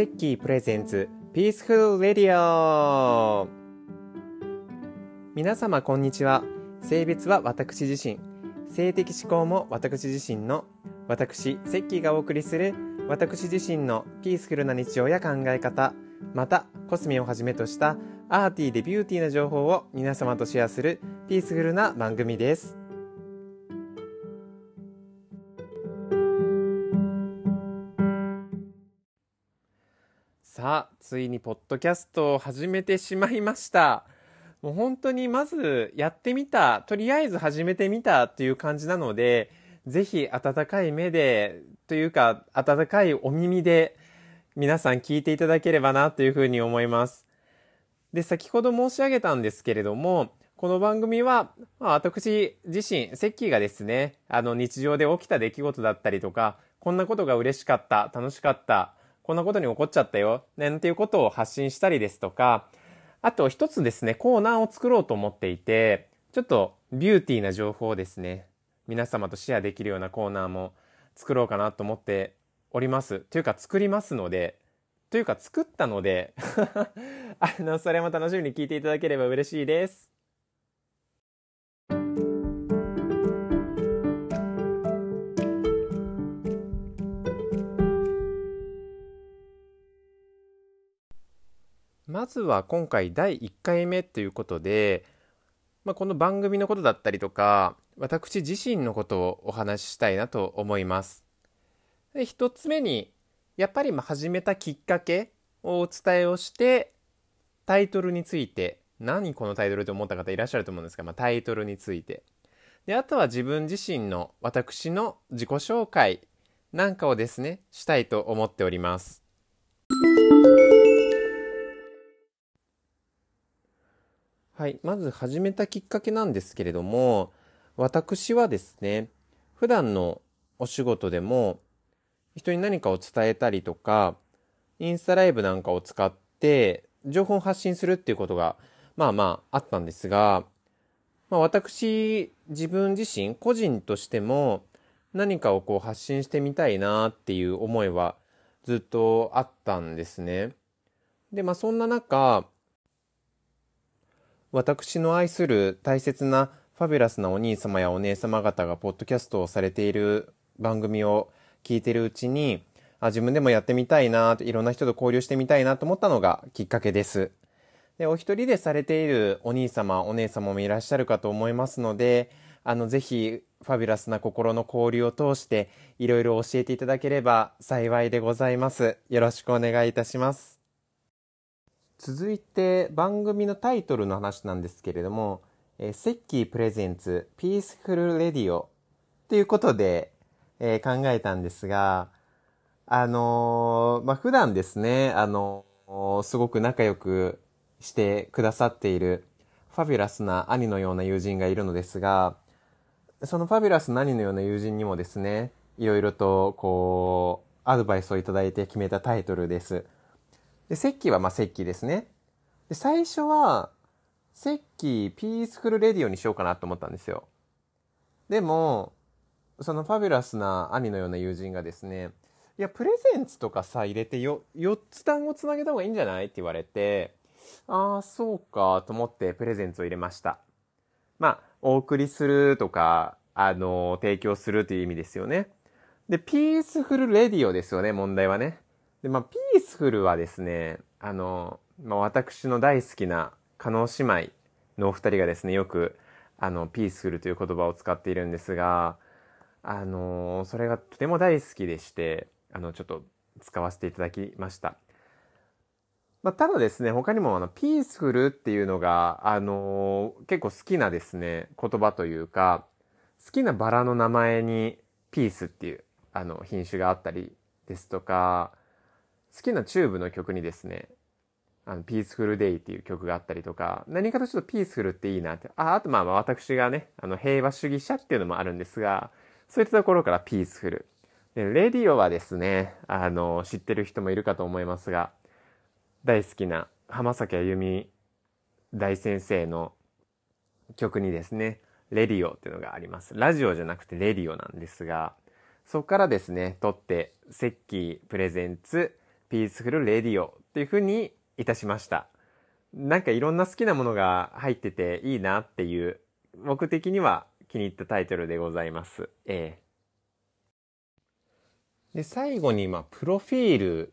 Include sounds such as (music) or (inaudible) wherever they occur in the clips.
セッキー Presents Peaceful Radio。皆様こんにちは。性別は私自身。性的指向も私自身の私セッキーがお送りする私自身の peaceful な日常や考え方またコスメをはじめとした arty で beauty な情報を皆様とシェアする peaceful な番組です。さあついにポッドキャストを始めてしまいました。もう本当にまずやってみたとりあえず始めてみたっていう感じなのでぜひ温かい目でというか温かいお耳で皆さん聞いていただければなというふうに思います。で先ほど申し上げたんですけれどもこの番組は、まあ、私自身、セッキーがですね、あの日常で起きた出来事だったりとか、こんなことが嬉しかった、楽しかった、こんなことに起こっちゃったよ、なんていうことを発信したりですとか、あと一つですね、コーナーを作ろうと思っていて、ちょっとビューティーな情報をですね、皆様とシェアできるようなコーナーも作ろうかなと思っております。というか作りますので、というか作ったので (laughs) あの、それも楽しみに聞いていただければ嬉しいです。まずは今回第1回目ということで、まあ、この番組のことだったりとか、私自身のことをお話ししたいなと思います。で一つ目に、やっぱりま始めたきっかけをお伝えをして、タイトルについて、何このタイトルと思った方いらっしゃると思うんですが、まあ、タイトルについて。で、あとは自分自身の私の自己紹介なんかをですね、したいと思っております。はい。まず始めたきっかけなんですけれども、私はですね、普段のお仕事でも、人に何かを伝えたりとか、インスタライブなんかを使って、情報を発信するっていうことが、まあまああったんですが、まあ私、自分自身、個人としても、何かをこう発信してみたいなっていう思いはずっとあったんですね。で、まあそんな中、私の愛する大切なファビュラスなお兄様やお姉様方がポッドキャストをされている番組を聞いてるうちに、あ自分でもやってみたいな、いろんな人と交流してみたいなと思ったのがきっかけです。で、お一人でされているお兄様、お姉様もいらっしゃるかと思いますので、あの、ぜひ、ファビュラスな心の交流を通して、いろいろ教えていただければ幸いでございます。よろしくお願いいたします。続いて番組のタイトルの話なんですけれども、えー、セッキー Presents Peaceful Radio ということで、えー、考えたんですが、あのー、まあ、普段ですね、あのー、すごく仲良くしてくださっている fabulous な兄のような友人がいるのですが、その fabulous な兄のような友人にもですね、いろいろとこう、アドバイスをいただいて決めたタイトルです。で、石器はまあ石器ですね。で、最初は、石器ピースフルレディオにしようかなと思ったんですよ。でも、そのファビュラスな兄のような友人がですね、いや、プレゼンツとかさ、入れてよ、4つ単語つなげた方がいいんじゃないって言われて、ああ、そうか、と思ってプレゼンツを入れました。まあ、お送りするとか、あの、提供するという意味ですよね。で、 Peaceful Radio ですよね、問題はね。で、まあ、 peaceful はですね、あの、まあ、私の大好きな叶姉妹のお二人がですね、よく、あの、 peaceful という言葉を使っているんですが、あの、それがとても大好きでして、あの、ちょっと使わせていただきました。まあ、ただですね、他にもあの、 peaceful っていうのが、あの結構好きなですね、言葉というか、好きなバラの名前に Peace っていう、あの、品種があったりですとか、好きなチューブの曲にですね、あの、 Peaceful Day っていう曲があったりとか、何かとちょっと peaceful っていいなって、あ、あとまあまあ私がね、あの、平和主義者っていうのもあるんですが、そういったところから peaceful。で、レディオはですね、あの、知ってる人もいるかと思いますが、大好きな浜崎あゆみ大先生の曲にですね、レディオっていうのがあります。ラジオじゃなくてレディオなんですが、そこからですね、取って、セッキー Presents Peaceful Radio というふうにいたしました。なんかいろんな好きなものが入ってていいなっていう、僕的には気に入ったタイトルでございます。えー、で、最後に、まあ、プロフィール、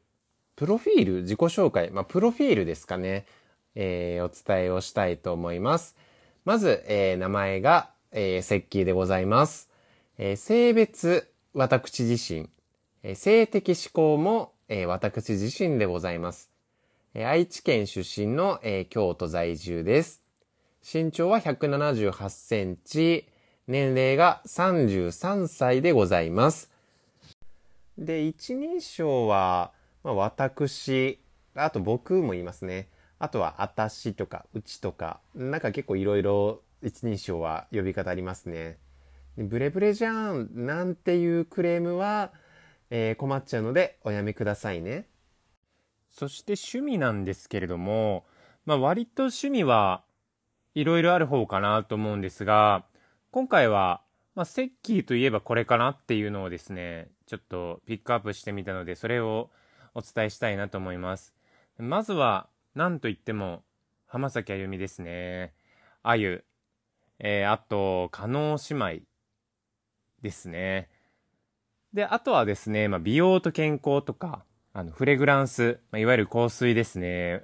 プロフィール自己紹介、まあ、プロフィールですかね。えー、お伝えをしたいと思います。まず、えー、名前が、えー、セッキーでございます。えー、性別、私自身。えー、性的思考も、えー、私自身でございます。えー、愛知県出身の、えー、京都在住です。身長は178センチ、年齢が33歳でございます。で、一人称は、まあ、私、あと僕も言いますね。あとは、あたしとか、うちとか、なんか結構いろいろ一人称は呼び方ありますね。ブレブレじゃんなんていうクレームは、えー、困っちゃうのでおやめくださいね。そして趣味なんですけれども、まあ割と趣味はいろいろある方かなと思うんですが、今回は、まあ、セッキーといえばこれかなっていうのをですね、ちょっとピックアップしてみたので、それをお伝えしたいなと思います。まずは、なんといっても、浜崎あゆみですね。あゆ。えー、あと、加納姉妹ですね。で、あとはですね、まあ、美容と健康とか、あの、フレグランス、まあ、いわゆる香水ですね。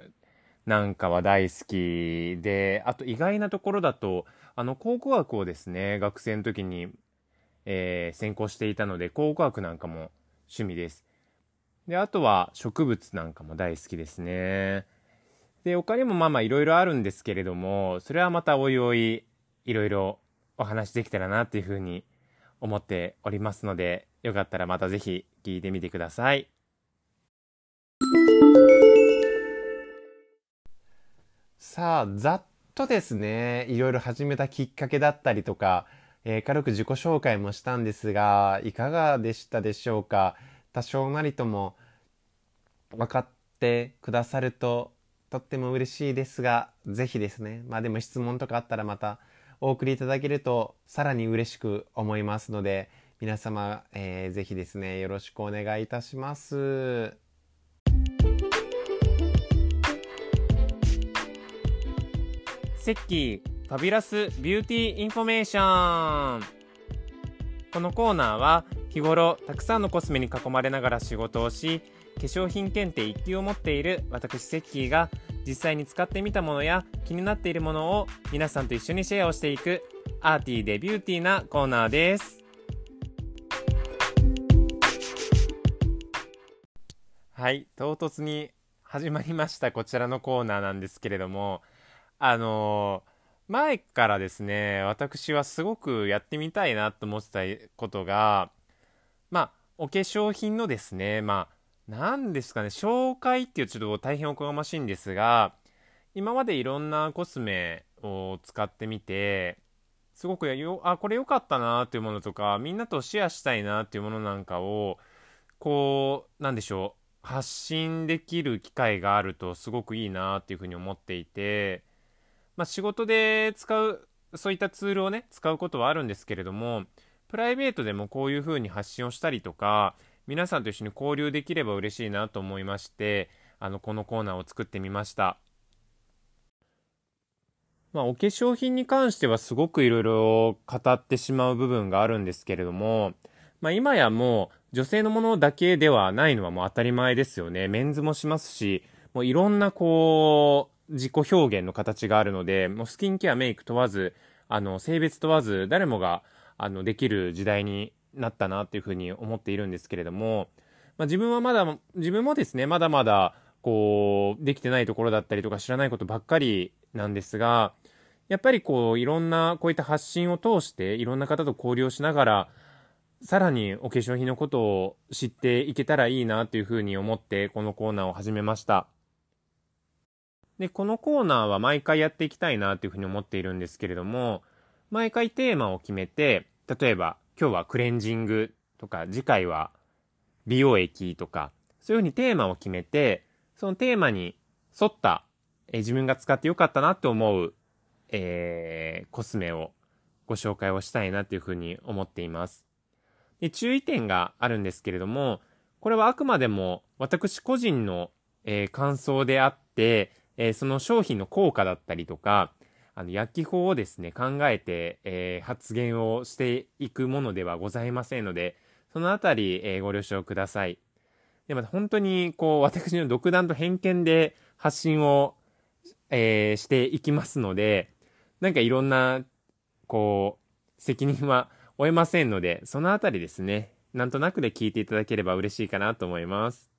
なんかは大好きで、あと意外なところだと、あの、考古学をですね、学生の時に、えー、専攻していたので、考古学なんかも趣味です。で、あとは植物なんかも大好きですね。で、他にもまあまあいろいろあるんですけれども、それはまたおいおい、いろいろお話できたらなっていうふうに思っておりますので、よかったらまたぜひ聞いてみてください。さあ、ざっとですね、いろいろ始めたきっかけだったりとか、えー、軽く自己紹介もしたんですが、いかがでしたでしょうか？多少なりとも分かってくださるととっても嬉しいですが、ぜひですね、まあでも質問とかあったらまたお送りいただけるとさらに嬉しく思いますので、皆様、えー、ぜひですね、よろしくお願いいたします。セッキー Fabulous Beauty Information このコーナーは日頃たくさんのコスメに囲まれながら仕事をし化粧品検定1級を持っている私セッキーが実際に使ってみたものや気になっているものを皆さんと一緒にシェアをしていく arty で beauty なコーナーですはい唐突に始まりましたこちらのコーナーなんですけれどもあのー、前からですね私はすごくやってみたいなと思ってたことがまあお化粧品のですねまあ何ですかね、紹介っていうちょっと大変おこがましいんですが、今までいろんなコスメを使ってみて、すごくよ、あ、これ良かったなっていうものとか、みんなとシェアしたいなっていうものなんかを、こう、なんでしょう、発信できる機会があるとすごくいいなっていうふうに思っていて、まあ仕事で使う、そういったツールをね、使うことはあるんですけれども、プライベートでもこういうふうに発信をしたりとか、皆さんと一緒に交流できれば嬉しいなと思いまして、あの、このコーナーを作ってみました。まあ、お化粧品に関してはすごくいろいろ語ってしまう部分があるんですけれども、まあ、今やもう女性のものだけではないのはもう当たり前ですよね。メンズもしますし、もういろんなこう、自己表現の形があるので、もうスキンケア、メイク問わず、あの、性別問わず、誰もが、あの、できる時代になったなっていうふうに思っているんですけれども、まあ、自分はまだ、自分もですね、まだまだ、こう、できてないところだったりとか知らないことばっかりなんですが、やっぱりこう、いろんな、こういった発信を通して、いろんな方と交流をしながら、さらにお化粧品のことを知っていけたらいいなというふうに思って、このコーナーを始めました。で、このコーナーは毎回やっていきたいなというふうに思っているんですけれども、毎回テーマを決めて、例えば、今日はクレンジングとか、次回は美容液とか、そういうふうにテーマを決めて、そのテーマに沿った、え自分が使ってよかったなって思う、えー、コスメをご紹介をしたいなっていうふうに思っています。で、注意点があるんですけれども、これはあくまでも私個人の、えー、感想であって、えー、その商品の効果だったりとか、あの、薬機法をですね、考えて、えー、発言をしていくものではございませんので、そのあたり、えー、ご了承ください。で、また本当に、こう、私の独断と偏見で発信を、えー、していきますので、なんかいろんな、こう、責任は負えませんので、そのあたりですね、なんとなくで聞いていただければ嬉しいかなと思います。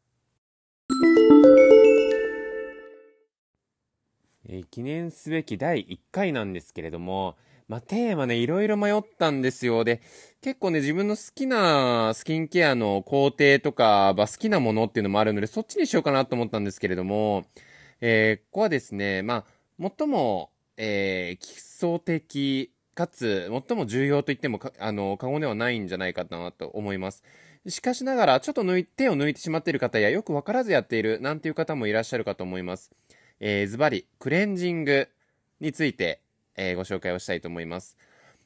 えー、記念すべき第1回なんですけれども、まあ、テーマね、いろいろ迷ったんですよ。で、結構ね、自分の好きなスキンケアの工程とか、まあ、好きなものっていうのもあるので、そっちにしようかなと思ったんですけれども、えー、ここはですね、まあ、最も、えー、基礎的、かつ、最も重要と言ってもあの、過言ではないんじゃないかなと思います。しかしながら、ちょっと抜い、手を抜いてしまっている方や、よくわからずやっている、なんていう方もいらっしゃるかと思います。えー、ズバリ、クレンジングについて、えー、ご紹介をしたいと思います。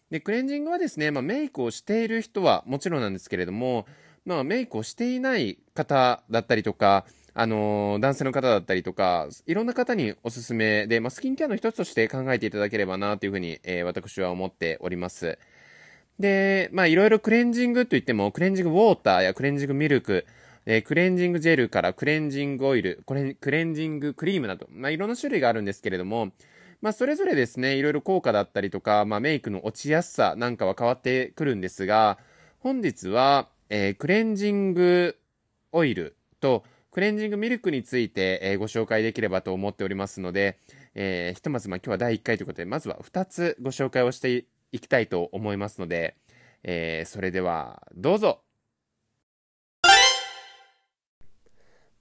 で、クレンジングはですね、まあ、メイクをしている人はもちろんなんですけれども、まあ、メイクをしていない方だったりとか、あのー、男性の方だったりとか、いろんな方におすすめで、まあ、スキンケアの一つとして考えていただければな、というふうに、えー、私は思っております。で、まあ、いろいろクレンジングといっても、クレンジングウォーターやクレンジングミルク、え、クレンジングジェルからクレンジングオイル、これ、クレンジングクリームなど、まあ、いろんな種類があるんですけれども、まあ、それぞれですね、いろいろ効果だったりとか、まあ、メイクの落ちやすさなんかは変わってくるんですが、本日は、えー、クレンジングオイルとクレンジングミルクについて、えー、ご紹介できればと思っておりますので、えー、ひとまず、まあ、今日は第1回ということで、まずは2つご紹介をしていきたいと思いますので、えー、それでは、どうぞ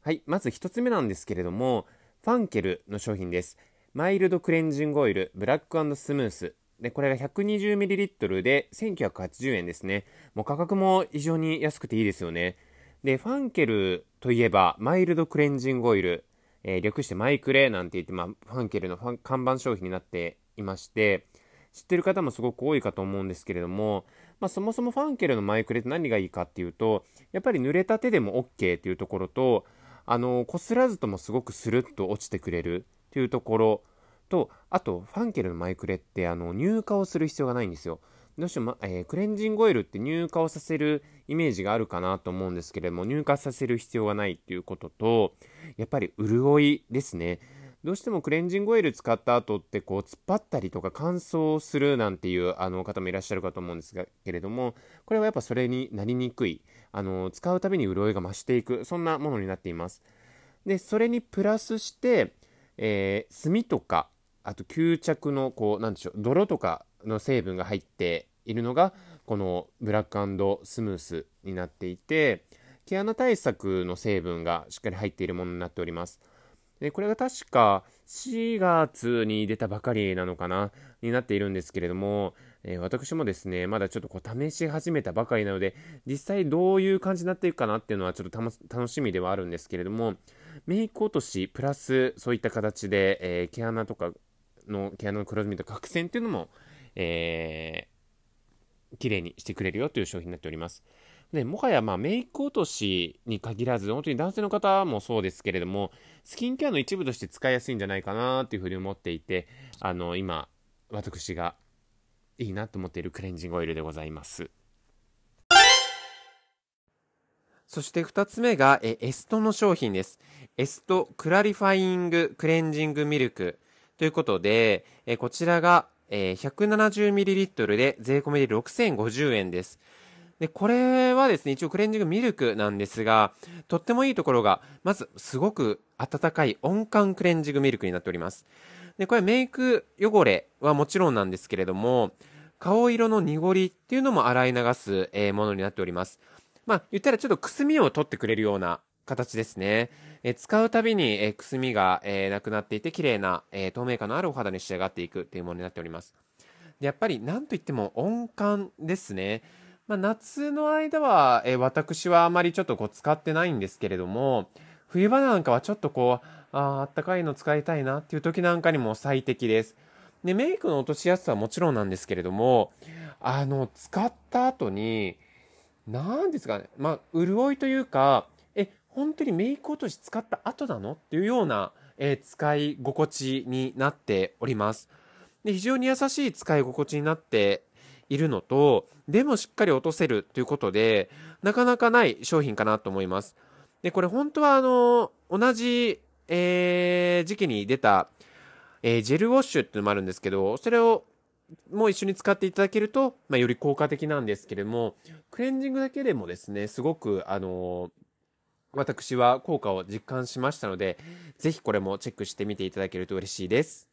はい、まず1つ目なんですけれども、ファンケルの商品です。マイルドクレンジングオイル、ブラックスムース。で、これが 120ml で1980円ですね。もう価格も非常に安くていいですよね。で、ファンケルといえば、マイルドクレンジングオイル、えー、略してマイクレなんて言って、まあ、ファンケルの看板商品になっていまして、知ってる方もすごく多いかと思うんですけれども、まあ、そもそもファンケルのマイクレって何がいいかっていうと、やっぱり濡れた手でも OK っていうところと、あの、擦らずともすごくスルッと落ちてくれるというところと、あと、ファンケルのマイクレって、あの、乳化をする必要がないんですよ。どうしても、えー、クレンジングオイルって乳化をさせるイメージがあるかなと思うんですけれども、乳化させる必要がないっていうことと、やっぱり潤いですね。どうしてもクレンジングオイル使った後ってこう突っ張ったりとか乾燥するなんていうあの方もいらっしゃるかと思うんですがけれどもこれはやっぱそれになりにくいあの使うたびに潤いが増していくそんなものになっていますでそれにプラスして、えー、炭とかあと吸着のこうなんでしょう泥とかの成分が入っているのがこのブラックスムースになっていて毛穴対策の成分がしっかり入っているものになっております。でこれが確か4月に出たばかりなのかなになっているんですけれども、えー、私もですね、まだちょっとこう試し始めたばかりなので、実際どういう感じになっていくかなっていうのはちょっと楽しみではあるんですけれども、メイク落としプラスそういった形で、えー、毛穴とかの毛穴の黒ずみと角栓っていうのも、えー、綺麗にしてくれるよという商品になっております。で、もはやまあメイク落としに限らず、本当に男性の方もそうですけれども、スキンケアの一部として使いやすいんじゃないかなというふうに思っていて、あの、今、私がいいなと思っているクレンジングオイルでございます。そして2つ目がえエストの商品です。エストクラリファイングクレンジングミルクということで、えこちらがえ 170ml で税込みで6050円です。で、これはですね、一応クレンジングミルクなんですが、とってもいいところが、まず、すごく温かい温感クレンジングミルクになっております。で、これメイク汚れはもちろんなんですけれども、顔色の濁りっていうのも洗い流す、えものになっております。まあ、言ったらちょっとくすみを取ってくれるような形ですね。え使うたびに、えくすみが、えなくなっていて、綺麗な、え透明感のあるお肌に仕上がっていくっていうものになっております。でやっぱり、なんといっても温感ですね。まあ、夏の間は、え、私はあまりちょっとこう使ってないんですけれども、冬場なんかはちょっとこう、ああったかいの使いたいなっていう時なんかにも最適です。で、メイクの落としやすさはもちろんなんですけれども、あの、使った後に、何ですかね、まあ、潤いというか、本当にメイク落とし使った後なの？っていうような、えー、使い心地になっております。で非常に優しい使い心地になっているのと、でもしっかり落とせるということで、なかなかない商品かなと思います。で、これ本当はあの、同じ、えー、時期に出た、えー、ジェルウォッシュっていうのもあるんですけど、それをもう一緒に使っていただけると、まあ、より効果的なんですけれども、クレンジングだけでもですね、すごく、あの私は効果を実感しましたので、ぜひこれもチェックしてみていただけると嬉しいです。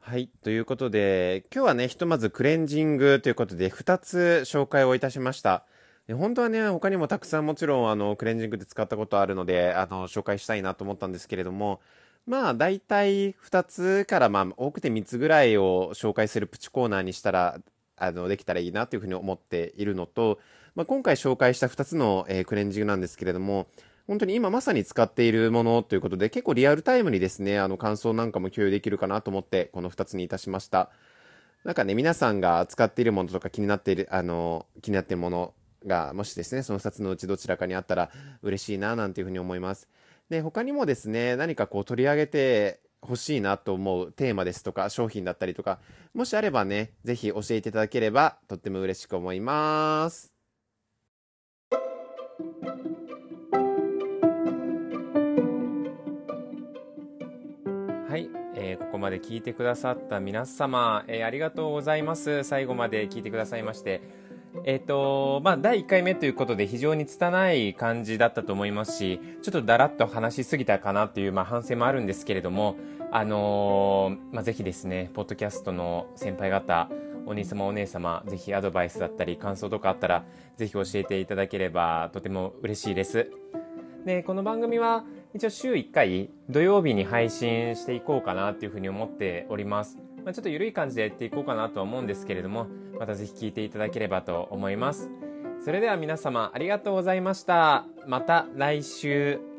はい。ということで、今日はね、ひとまずクレンジングということで、2つ紹介をいたしました。本当はね、他にもたくさんもちろん、あの、クレンジングで使ったことあるので、あの、紹介したいなと思ったんですけれども、まあ、大体2つから、まあ、多くて3つぐらいを紹介するプチコーナーにしたら、あの、できたらいいなというふうに思っているのと、まあ、今回紹介した2つの、えー、クレンジングなんですけれども、本当に今まさに使っているものということで、結構リアルタイムにですね、あの感想なんかも共有できるかなと思って、この2つにいたしました。なんかね、皆さんが使っているものとか気になっている、あの、気になっているものが、もしですね、その2つのうちどちらかにあったら嬉しいな、なんていうふうに思います。で、他にもですね、何かこう取り上げて欲しいなと思うテーマですとか、商品だったりとか、もしあればね、ぜひ教えていただければ、とっても嬉しく思います。はい、えー、ここまで聞いてくださった皆様、えー、ありがとうございます。最後まで聞いてくださいまして。えっ、ー、と、まあ、第1回目ということで非常に拙い感じだったと思いますし、ちょっとだらっと話しすぎたかなという、まあ、反省もあるんですけれども、あのー、まあ、ぜひですね、ポッドキャストの先輩方、お兄様お姉様、ぜひアドバイスだったり感想とかあったら、ぜひ教えていただければとても嬉しいです。で、この番組は一応週1回土曜日に配信していこうかなというふうに思っております。まあ、ちょっと緩い感じでやっていこうかなとは思うんですけれども、またぜひ聞いていただければと思います。それでは皆様ありがとうございました。また来週。